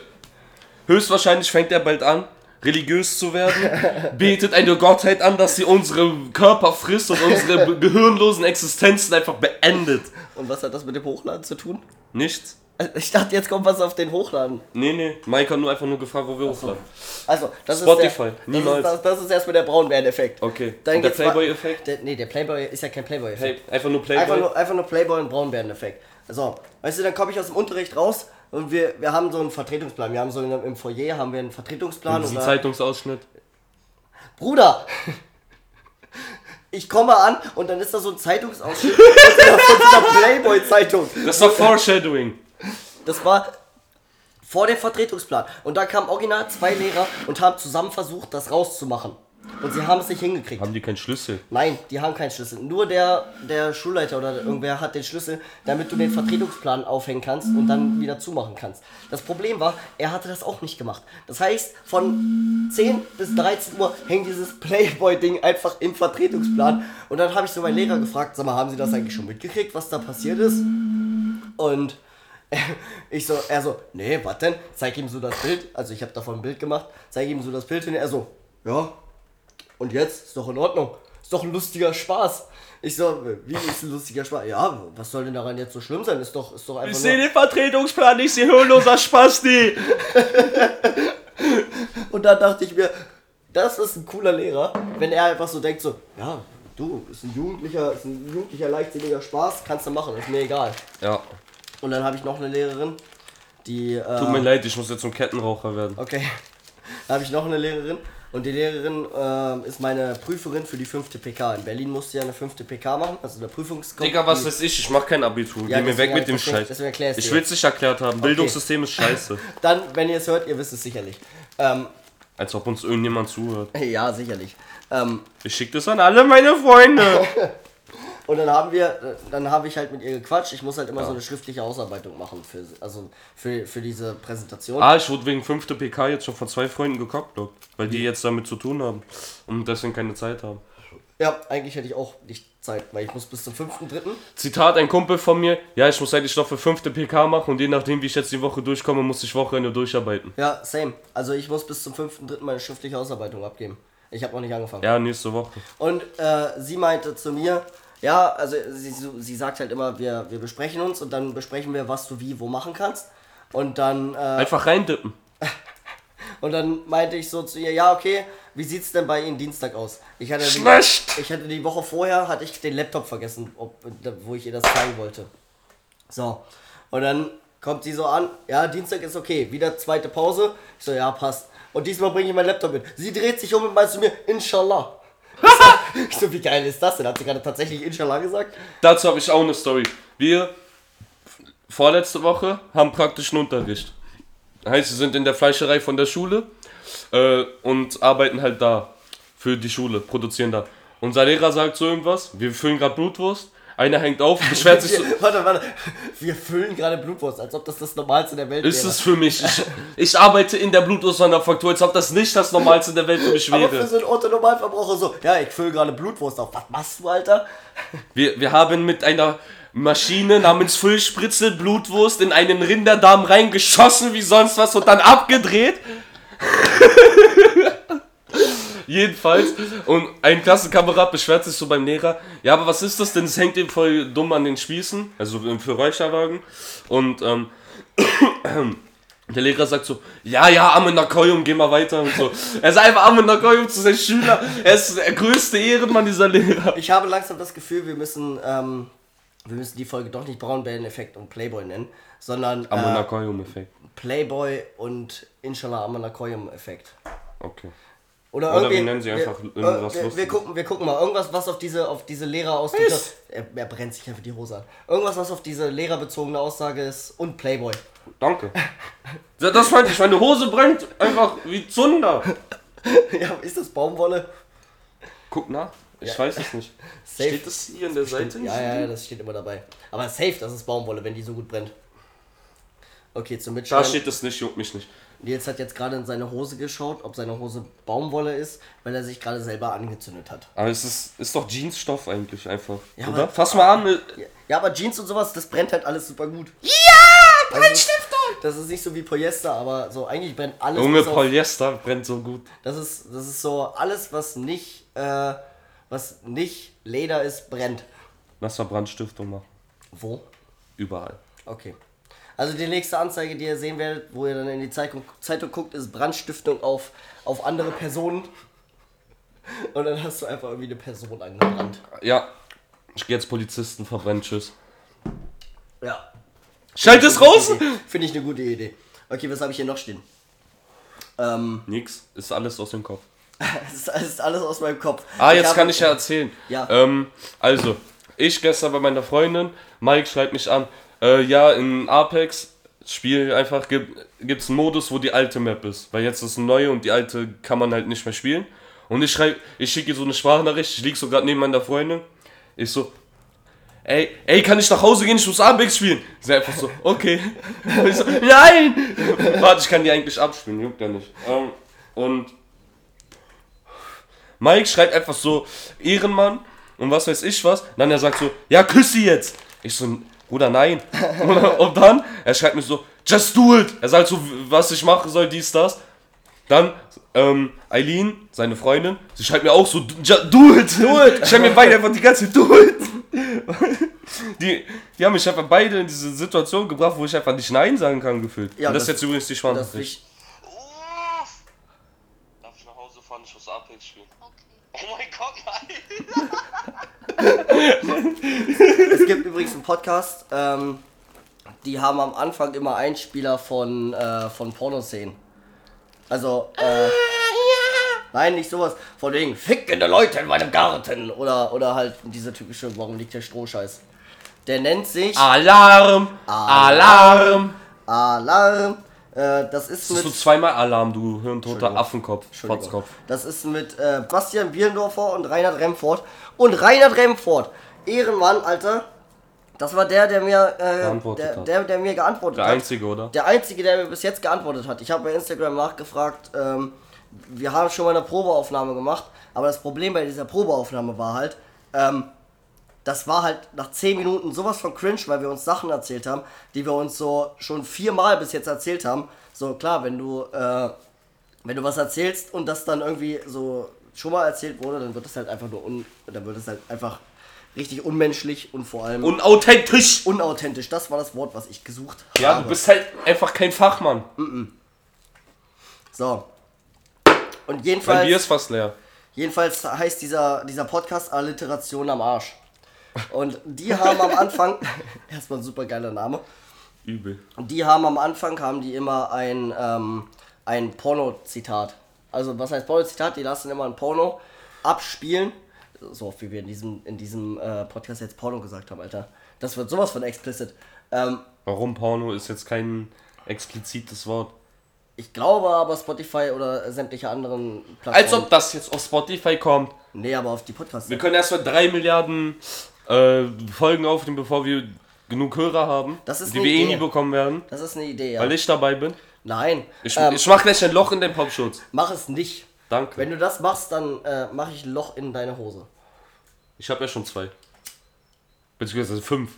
höchstwahrscheinlich fängt er bald an, religiös zu werden, betet eine Gottheit an, dass sie unsere Körper frisst und unsere gehirnlosen Existenzen einfach beendet. Und was hat das mit dem Hochladen zu tun? Nichts. Ich dachte, jetzt kommt was auf den Hochladen. Nee, nee. Mike hat nur einfach nur gefragt, wo wir hochladen. Also, das Spotify, ist der, niemals. Das ist, das, das ist erstmal der Braunbären-Effekt. Okay. Dann Und der Playboy-Effekt? Der, nee, der Playboy ist ja kein Playboy-Effekt. Hey, einfach nur Playboy. Einfach nur, einfach nur Playboy und Braunbären-Effekt. So, weißt du, dann komme ich aus dem Unterricht raus und wir, wir haben so einen Vertretungsplan. Wir haben so in, im Foyer haben wir einen Vertretungsplan. Diesen und da- Zeitungsausschnitt. Bruder! Ich komme an und dann ist da so ein Zeitungsausschnitt von dieser Playboy-Zeitung. Das war Foreshadowing. Das war vor dem Vertretungsplan. Und da kamen original zwei Lehrer und haben zusammen versucht, das rauszumachen. Und sie haben es nicht hingekriegt. Haben die keinen Schlüssel? Nein, die haben keinen Schlüssel. Nur der, der Schulleiter oder irgendwer hat den Schlüssel, damit du den Vertretungsplan aufhängen kannst und dann wieder zumachen kannst. Das Problem war, er hatte das auch nicht gemacht. Das heißt, von 10 bis 13 Uhr hängt dieses Playboy-Ding einfach im Vertretungsplan. Und dann habe ich so meinen Lehrer gefragt, sag mal, haben Sie das eigentlich schon mitgekriegt, was da passiert ist? Und ich so, er so, nee, was denn? Zeig ihm so das Bild. Also ich habe davon ein Bild gemacht. Zeig ihm so das Bild hin. Er so, ja, und jetzt? Ist doch in Ordnung. Ist doch ein lustiger Spaß. Ich so, wie ist ein lustiger Spaß? Ja, was soll denn daran jetzt so schlimm sein? Ist doch, ist doch einfach nur... den Vertretungsplan nicht, sie hirnloser Spasti. Und dann dachte ich mir, das ist ein cooler Lehrer, wenn er einfach so denkt so, ja, du, ist ein jugendlicher, ist ein jugendlicher, leichtsinniger Spaß, kannst du machen, ist mir egal. Ja. Und dann habe ich noch eine Lehrerin, die... Äh, Tut mir leid, ich muss jetzt zum Kettenraucher werden. Okay. Da habe ich noch eine Lehrerin und die Lehrerin ähm, ist meine Prüferin für die fünfte PK. In Berlin musste ja eine fünfte PK machen, also eine Prüfungs... Digga, was weiß ich, ich mach kein Abitur. Ja, Geh mir weg mit dem Scheiß. es Ich dir. will's nicht erklärt haben. Bildungssystem ist scheiße. Dann, wenn ihr es hört, ihr wisst es sicherlich. Ähm, Als ob uns irgendjemand zuhört. ja, sicherlich. Ähm, Ich schick das an alle meine Freunde. Und dann haben wir, dann habe ich halt mit ihr gequatscht. Ich muss halt immer so eine schriftliche Ausarbeitung machen für, also für, für diese Präsentation. ah, ich wurde wegen 5. PK jetzt schon von zwei Freunden gekockt, weil die jetzt damit zu tun haben und deswegen keine Zeit haben. Ja, eigentlich hätte ich auch nicht Zeit, weil ich muss bis zum 5.3. Zitat, ein Kumpel von mir, ja, ich muss eigentlich noch für 5. PK machen und je nachdem, wie ich jetzt die Woche durchkomme, muss ich Wochenende durcharbeiten. Ja, same. Also ich muss bis zum 5.3. meine schriftliche Ausarbeitung abgeben. Ich habe noch nicht angefangen. Ja, nächste Woche. Und äh, sie meinte zu mir, ja, also sie, sie sagt halt immer, wir, wir besprechen uns und dann besprechen wir, was du wie wo machen kannst. Und dann, äh, Einfach reindippen. und dann meinte ich so zu ihr, ja, okay, wie sieht's denn bei Ihnen Dienstag aus? Ich hatte, die, ich hatte die Woche vorher, hatte ich den Laptop vergessen, ob, wo ich ihr das zeigen wollte. So, und dann kommt sie so an, ja, Dienstag ist okay, wieder zweite Pause. Ich so, ja, passt. Und diesmal bringe ich meinen Laptop mit. Sie dreht sich um und meint zu mir, Inshallah. So, wie geil ist das denn? Hat sie gerade tatsächlich Inshallah gesagt? Dazu habe ich auch eine Story. Wir vorletzte Woche haben praktischen Unterricht. Heißt, wir sind in der Fleischerei von der Schule äh, und arbeiten halt da für die Schule, produzieren da. Unser Lehrer sagt so irgendwas, wir füllen gerade Blutwurst, einer hängt auf, beschwert sich so. Warte, warte. Wir füllen gerade Blutwurst, als ob das das Normalste der Welt Ist wäre. es für mich. Ich, ich arbeite in der Blutwurstmanufaktur, als ob das nicht das Normalste der Welt für mich Aber für wäre. so einen Otto-Normalverbraucher so, ja, ich fülle gerade Blutwurst auf. Was machst du, Alter? Wir, wir haben mit einer Maschine namens Füllspritzel Blutwurst in einen Rinderdarm reingeschossen wie sonst was und dann abgedreht. Jedenfalls. Und ein Klassenkamerad beschwert sich so beim Lehrer, ja, aber was ist das denn? Es hängt ihm voll dumm an den Spießen, also für Räucherwagen. Und ähm, der Lehrer sagt so, ja, ja, Amenakoyum, geh mal weiter und so. Er sagt einfach Amenakoyum zu seinen Schülern. Er ist der größte Ehrenmann, dieser Lehrer. Ich habe langsam das Gefühl, wir müssen, ähm, wir müssen die Folge doch nicht Braunbällen-Effekt und Playboy nennen, sondern äh, Amenakoyum-Effekt. Playboy und Inshallah Amanakoyim-Effekt. Okay. Oder, Oder wir irgendwie- nennen sie einfach wir, irgendwas wir, wir, Lustiges. gucken, wir gucken mal, irgendwas, was auf diese, auf diese Lehrerausdrücke. Ist. Er, er brennt sich einfach die Hose an. Irgendwas, was auf diese lehrerbezogene Aussage ist und Playboy. Danke. Das meinte ich, meine Hose brennt einfach wie Zunder. ja, ist das Baumwolle? Guck nach. Ich Ja. weiß es nicht. Safe. Steht das hier in der Seite? Ja, ja, ja, das steht immer dabei. Aber safe, das ist Baumwolle, wenn die so gut brennt. Okay, zum Da Mitschreiben. steht es nicht, juckt mich nicht. Nils hat jetzt gerade in seine Hose geschaut, ob seine Hose Baumwolle ist, weil er sich gerade selber angezündet hat. Aber es ist, ist doch Jeansstoff eigentlich einfach. Ja, oder? aber- Fass mal an. Ja, ja, aber Jeans und sowas, das brennt halt alles super gut. Ja! Brandstiftung! Das ist nicht so wie Polyester, aber so eigentlich brennt alles. Junge, auf- Polyester brennt so gut. Das ist, das ist so alles, was nicht, äh, was nicht Leder ist, brennt. Lass mal Brandstiftung machen. Wo? Überall. Okay. Also die nächste Anzeige, die ihr sehen werdet, wo ihr dann in die Zeitung, Zeitung guckt, ist Brandstiftung auf, auf andere Personen. Und dann hast du einfach irgendwie eine Person angebrannt. Ja. Ich gehe jetzt Polizisten verbrennen, tschüss. Ja. Schalt es raus! Finde ich eine gute Idee. Okay, was habe ich hier noch stehen? Ähm, Nix, ist alles aus dem Kopf. es ist, es ist alles aus meinem Kopf. Ah, jetzt habe- kann ich ja erzählen. Ja. Ähm, also, ich gestern bei meiner Freundin, Mike schreibt mich an, äh, ja, in Apex Spiel einfach gibt es einen Modus, wo die alte Map ist. Weil jetzt ist eine neue und die alte kann man halt nicht mehr spielen. Und ich schreibe, ich schicke so eine Sprachnachricht, ich lieg so gerade neben meiner Freundin. Ich so, ey, ey, kann ich nach Hause gehen, ich muss Apex spielen. Sie einfach so, okay. Ich so, nein! Warte, ich kann die eigentlich abspielen, juckt ja nicht. Ähm, und Mike schreibt einfach so, Ehrenmann und was weiß ich was. Dann er sagt so, ja, küss sie jetzt. Ich so, Bruder, nein. und dann, er schreibt mir so, just do it. Er sagt so, was ich machen soll, dies, das. Dann, ähm, Eileen, seine Freundin, sie schreibt mir auch so, "Ja, do it, do it. Ich schreibe mir beide einfach die ganze Zeit, do it. Die, die haben mich einfach beide in diese Situation gebracht, wo ich einfach nicht Nein sagen kann, gefühlt. Ja, und das, das- ist jetzt übrigens die ich, Darf ich nach Hause fahren? Ich muss Apex spielen. Okay. Oh mein Gott, nein! es gibt übrigens einen Podcast, ähm, die haben am Anfang immer Einspieler von, äh, von Pornoszenen. Also, äh, nein, nicht sowas. Von wegen, fickende Leute in meinem Garten. Oder, oder halt diese typische, warum liegt der Strohscheiß? Der nennt sich Alarm! Alarm! Alarm. Äh, das ist mit... so zweimal Alarm, du hirntoter. Affenkopf. Fotzkopf. Das ist mit äh, Bastian Bierendorfer und Reinhard Remford. Und Reinhard Remford, Ehrenmann, Alter. Das war der, der mir, äh, Geantwortet der, hat. der, der mir geantwortet Der hat. Einzige, oder? Der Einzige, der mir bis jetzt geantwortet hat. Ich habe bei Instagram nachgefragt, ähm, wir haben schon mal eine Probeaufnahme gemacht, aber das Problem bei dieser Probeaufnahme war halt, ähm, das war halt nach 10 Minuten sowas von cringe, weil wir uns Sachen erzählt haben, die wir uns so schon viermal bis jetzt erzählt haben. So klar, wenn du, äh, wenn du was erzählst und das dann irgendwie so schon mal erzählt wurde, dann wird es halt einfach nur un, dann wird es halt einfach richtig unmenschlich und vor allem Unauthentisch! unauthentisch. Das war das Wort, was ich gesucht Ja, habe. du bist halt einfach kein Fachmann. So. Und Mein jedenfalls, Bier ist fast leer. jedenfalls heißt dieser, dieser Podcast Alliteration am Arsch. Und die haben am Anfang, erstmal ein super geiler Name, Übel. und die haben am Anfang, haben die immer ein, ähm, ein Porno-Zitat. Also was heißt Porno-Zitat? Die lassen immer ein Porno abspielen. So oft wie wir in diesem, in diesem äh, Podcast jetzt Porno gesagt haben, Alter. Das wird sowas von explicit. Ähm, Warum Porno ist jetzt kein explizites Wort? ich glaube aber Spotify oder sämtliche anderen Plattformen. Als ob das jetzt auf Spotify kommt. Nee, aber auf die Podcasts. Wir können erstmal drei Milliarden äh, Folgen aufnehmen, bevor wir genug Hörer haben, Das ist die wir eh nie bekommen werden, Das ist eine Idee, ja. weil ich dabei bin. Nein, Ich, ähm, ich mach gleich ein Loch in den Popschutz. mach es nicht. Danke. Wenn du das machst, dann äh, mache ich ein Loch in deine Hose. Ich habe ja schon zwei. Beziehungsweise fünf.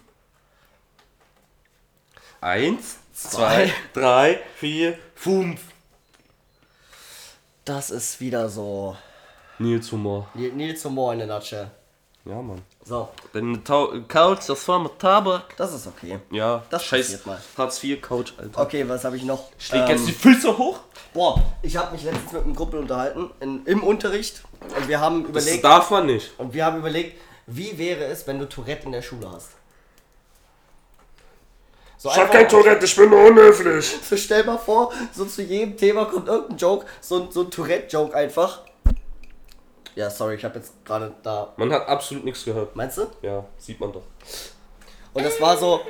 Eins, zwei, Zwei. drei, vier, fünf. Das ist wieder so Nils Humor. Ni- Nils Humor in der Nutshell. Ja, Mann. So, Deine Tau Couch, das war mit Tabak. das ist okay. Ja, Das scheiß passiert mal. Hartz IV Couch, Alter. Okay, was habe ich noch? Ich leg Ähm, jetzt die Füße hoch. boah, ich habe mich letztens mit einem Kumpel unterhalten in, im Unterricht und wir haben Das überlegt darf man nicht. und wir haben überlegt, wie wäre es, wenn du Tourette in der Schule hast? So Ich hab kein Tourette, ich bin nur unhöflich. So stell mal vor, so zu jedem Thema kommt irgendein Joke, so, so ein Tourette-Joke einfach. Ja, sorry, ich habe jetzt gerade da. Man hat absolut nichts gehört. Meinst du? Ja, sieht man doch. Und das war so,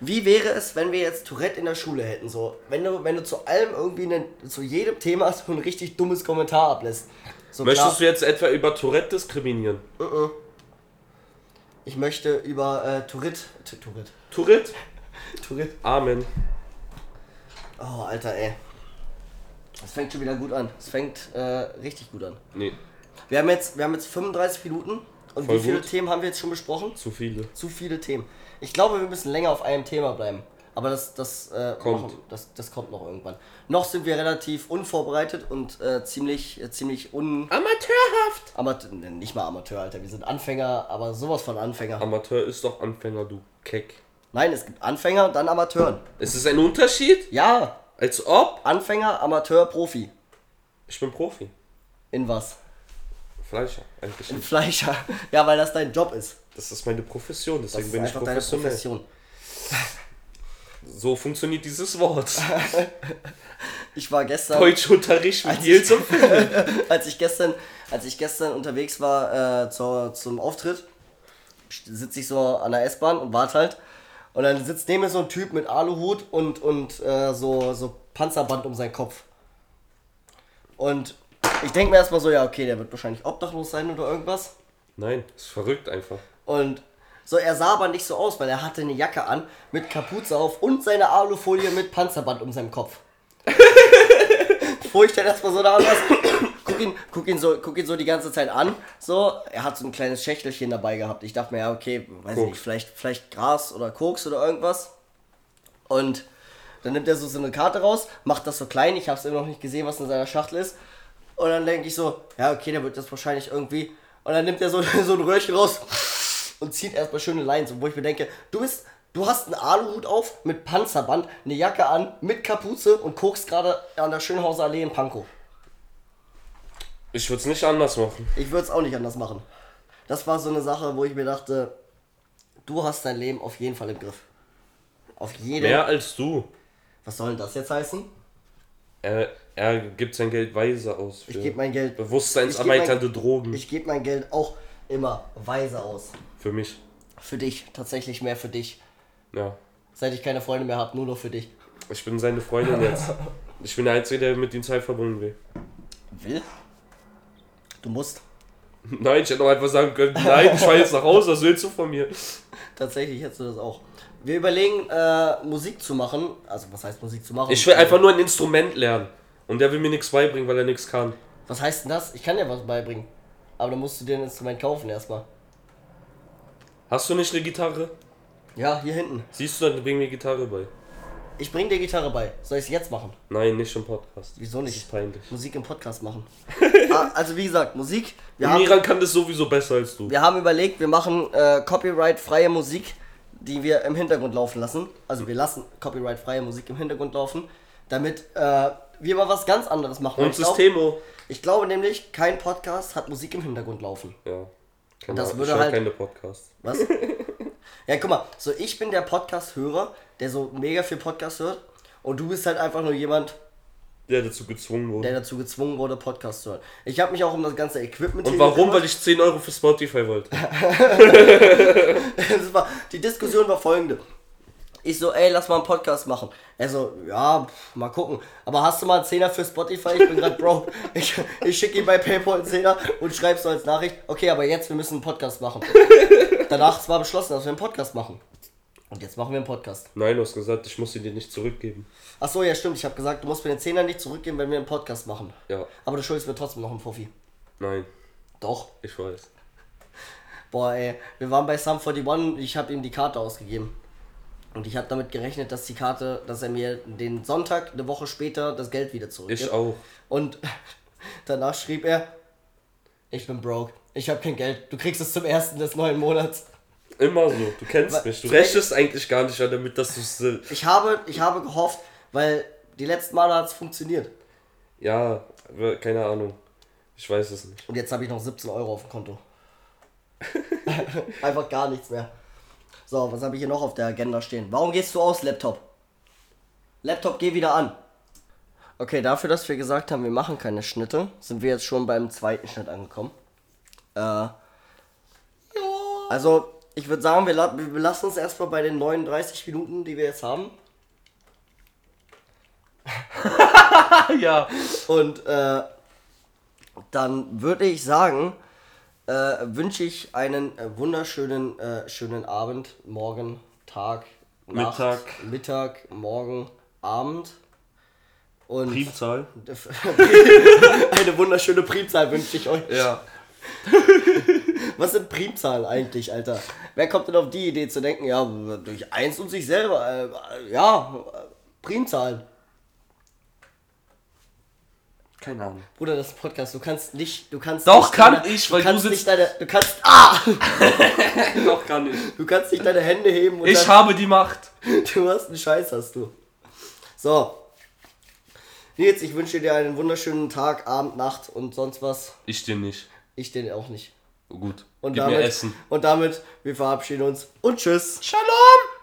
wie wäre es, wenn wir jetzt Tourette in der Schule hätten? So, wenn du, wenn du zu allem irgendwie, einen, zu jedem Thema so ein richtig dummes Kommentar ablässt. So Möchtest du jetzt etwa über Tourette diskriminieren? Ich möchte über äh, Tourette. Tourette. Tourette? Tourette. Amen. Oh, Alter, ey. Es fängt schon wieder gut an. Es fängt äh, richtig gut an. Nee, Wir haben jetzt, wir haben jetzt 35 Minuten. Und Voll wie viele gut. Themen haben wir jetzt schon besprochen? zu viele. Zu viele Themen. Ich glaube, wir müssen länger auf einem Thema bleiben. Aber das, das, äh, Kommt. machen- das, das kommt noch irgendwann. Noch sind wir relativ unvorbereitet und äh, ziemlich, äh, ziemlich un... Amateurhaft! Amateur, nicht mal Amateur, Alter. Wir sind Anfänger, aber sowas von Anfänger. Amateur ist doch Anfänger, du Keck. Nein, es gibt Anfänger und dann Amateuren. Ist es ein Unterschied? Ja, Als ob? Anfänger, Amateur, Profi. Ich bin Profi. In was? Fleischer, eigentlich In nicht. Fleischer. Ja, weil das dein Job ist. Das ist meine Profession, Das deswegen ist bin ich einfach deine professionell. Profession. So funktioniert dieses Wort. Ich war gestern. Deutschunterricht mit Nils und als ich gestern, als ich gestern unterwegs war äh, zur, zum Auftritt, sitze ich so an der S-Bahn und warte halt. Und dann sitzt neben mir so ein Typ mit Aluhut und, und äh, so, so Panzerband um seinen Kopf. Und ich denke mir erstmal so, ja, okay, der wird wahrscheinlich obdachlos sein oder irgendwas. Nein, ist verrückt einfach. Und so, er sah aber nicht so aus, weil er hatte eine Jacke an mit Kapuze auf und seine Alufolie mit Panzerband um seinem Kopf. Wo ich dann erstmal so da was, guck ihn, guck, ihn so, guck ihn so die ganze Zeit an. So, er hat so ein kleines Schächtelchen dabei gehabt. Ich dachte mir, ja, okay, weiß ich Koks. nicht, vielleicht, vielleicht Gras oder Koks oder irgendwas. Und dann nimmt er so, so eine Karte raus, macht das so klein. Ich habe es immer noch nicht gesehen, was in seiner Schachtel ist. Und dann denke ich so, ja, okay, der wird das wahrscheinlich irgendwie. Und dann nimmt er so, so ein Röhrchen raus und zieht erstmal schöne Lines, wo ich mir denke, du bist, du hast einen Aluhut auf mit Panzerband, eine Jacke an, mit Kapuze und guckst gerade an der Schönhauser Allee in Pankow. Ich würde es nicht anders machen. Ich würde es auch nicht anders machen. Das war so eine Sache, wo ich mir dachte, du hast dein Leben auf jeden Fall im Griff. Auf jeden Mehr als du. Was soll denn das jetzt heißen? Er, er gibt sein Geld weise aus. Ich gebe mein Geld. bewusstseinserweiternde Drogen. Ich gebe mein Geld auch immer weise aus. für mich. Für dich, tatsächlich mehr für dich. Ja. Seit ich keine Freunde mehr habe, nur noch für dich. Ich bin seine Freundin jetzt. Ich bin der Einzige, der mit ihm Zeit verbunden will. Will? Du musst. Nein, ich hätte auch einfach sagen können, nein, ich fahre jetzt nach Hause, was willst du von mir? Tatsächlich hättest du das auch. Wir überlegen, äh, Musik zu machen. Also, was heißt Musik zu machen? Ich will einfach nur ein Instrument lernen. Und der will mir nichts beibringen, weil er nichts kann. Was heißt denn das? Ich kann dir was beibringen. Aber dann musst du dir ein Instrument kaufen erstmal. Hast du nicht eine Gitarre? Ja, hier hinten. Siehst du, dann bring mir Gitarre bei. Ich bring dir Gitarre bei. Soll ich es jetzt machen? Nein, nicht im Podcast. Wieso Das nicht? ist peinlich. Musik im Podcast machen. ah, also wie gesagt, Musik. Wir Und haben, Miran kann das sowieso besser als du. wir haben überlegt, wir machen äh, copyright-freie Musik, die wir im Hintergrund laufen lassen. Also wir lassen copyright-freie Musik im Hintergrund laufen, damit äh, wir mal was ganz anderes machen. Und ich, glaub, Systemo. ich glaube nämlich, kein Podcast hat Musik im Hintergrund laufen. Ja. Keine Das würde halt- keine Podcasts. Was? ja, guck mal, so ich bin der Podcast-Hörer, der so mega viel Podcast hört. Und du bist halt einfach nur jemand, Der dazu gezwungen wurde. der dazu gezwungen wurde, Podcast zu hören. Ich habe mich auch um das ganze Equipment Und warum? Weil ich 10 Euro für Spotify wollte. war, die Diskussion war folgende. Ich so, ey, lass mal einen Podcast machen. Er so, ja, pff, mal gucken. Aber hast du mal einen Zehner für Spotify? Ich bin gerade broke. Ich, ich schicke ihm bei PayPal einen Zehner und schreib so als Nachricht, okay, aber jetzt, wir müssen einen Podcast machen. Danach war beschlossen, dass wir einen Podcast machen. Und jetzt machen wir einen Podcast. Nein, du hast gesagt, ich muss sie dir nicht zurückgeben. Ach so, ja, stimmt. Ich habe gesagt, du musst mir den Zehner nicht zurückgeben, wenn wir einen Podcast machen. Ja. Aber du schuldest mir trotzdem noch einen Fuffi. Nein, Doch. ich weiß. Boah, ey, wir waren bei Sum 41, ich habe ihm die Karte ausgegeben. Und ich habe damit gerechnet, dass die Karte, dass er mir den Sonntag, eine Woche später, das Geld wieder zurückgibt. Ich auch. Und danach schrieb er, ich bin broke, ich habe kein Geld, du kriegst es zum ersten des neuen Monats. Immer so. Du kennst mich. Du rechnest eigentlich gar nicht damit, dass du es. Äh, Ich habe, ich habe gehofft, weil die letzten Male hat es funktioniert. ja, keine Ahnung. Ich weiß es nicht. Und jetzt habe ich noch 17 Euro auf dem Konto. Einfach gar nichts mehr. So, was habe ich hier noch auf der Agenda stehen? Warum gehst du aus, Laptop? Laptop, geh wieder an. Okay, dafür, dass wir gesagt haben, wir machen keine Schnitte, sind wir jetzt schon beim zweiten Schnitt angekommen. Äh, also, ich würde sagen, wir, la wir belassen uns erstmal bei den 39 Minuten, die wir jetzt haben. ja. Und äh, dann würde ich sagen, äh, wünsche ich einen äh, wunderschönen äh, schönen Abend, morgen, Tag, Nacht, Mittag. Mittag, morgen, Abend. Und Primzahl. eine wunderschöne Primzahl wünsche ich euch. Ja. Was sind Primzahlen eigentlich, Alter? Wer kommt denn auf die Idee zu denken, ja, durch eins und sich selber, äh, ja, Primzahlen. Keine Ahnung. Bruder, das ist ein Podcast. Du kannst nicht, du kannst Doch, nicht kann deine, ich, weil du kannst du nicht sitzt- deine, du kannst, ah, Doch, kann ich. du kannst nicht deine Hände heben und Ich dann, habe die Macht. du hast einen Scheiß, hast du. So. Nils, ich wünsche dir einen wunderschönen Tag, Abend, Nacht und sonst was. Ich dir nicht. Ich den auch nicht. Gut. Und Gib damit, Essen. Und damit, wir verabschieden uns und tschüss. Shalom!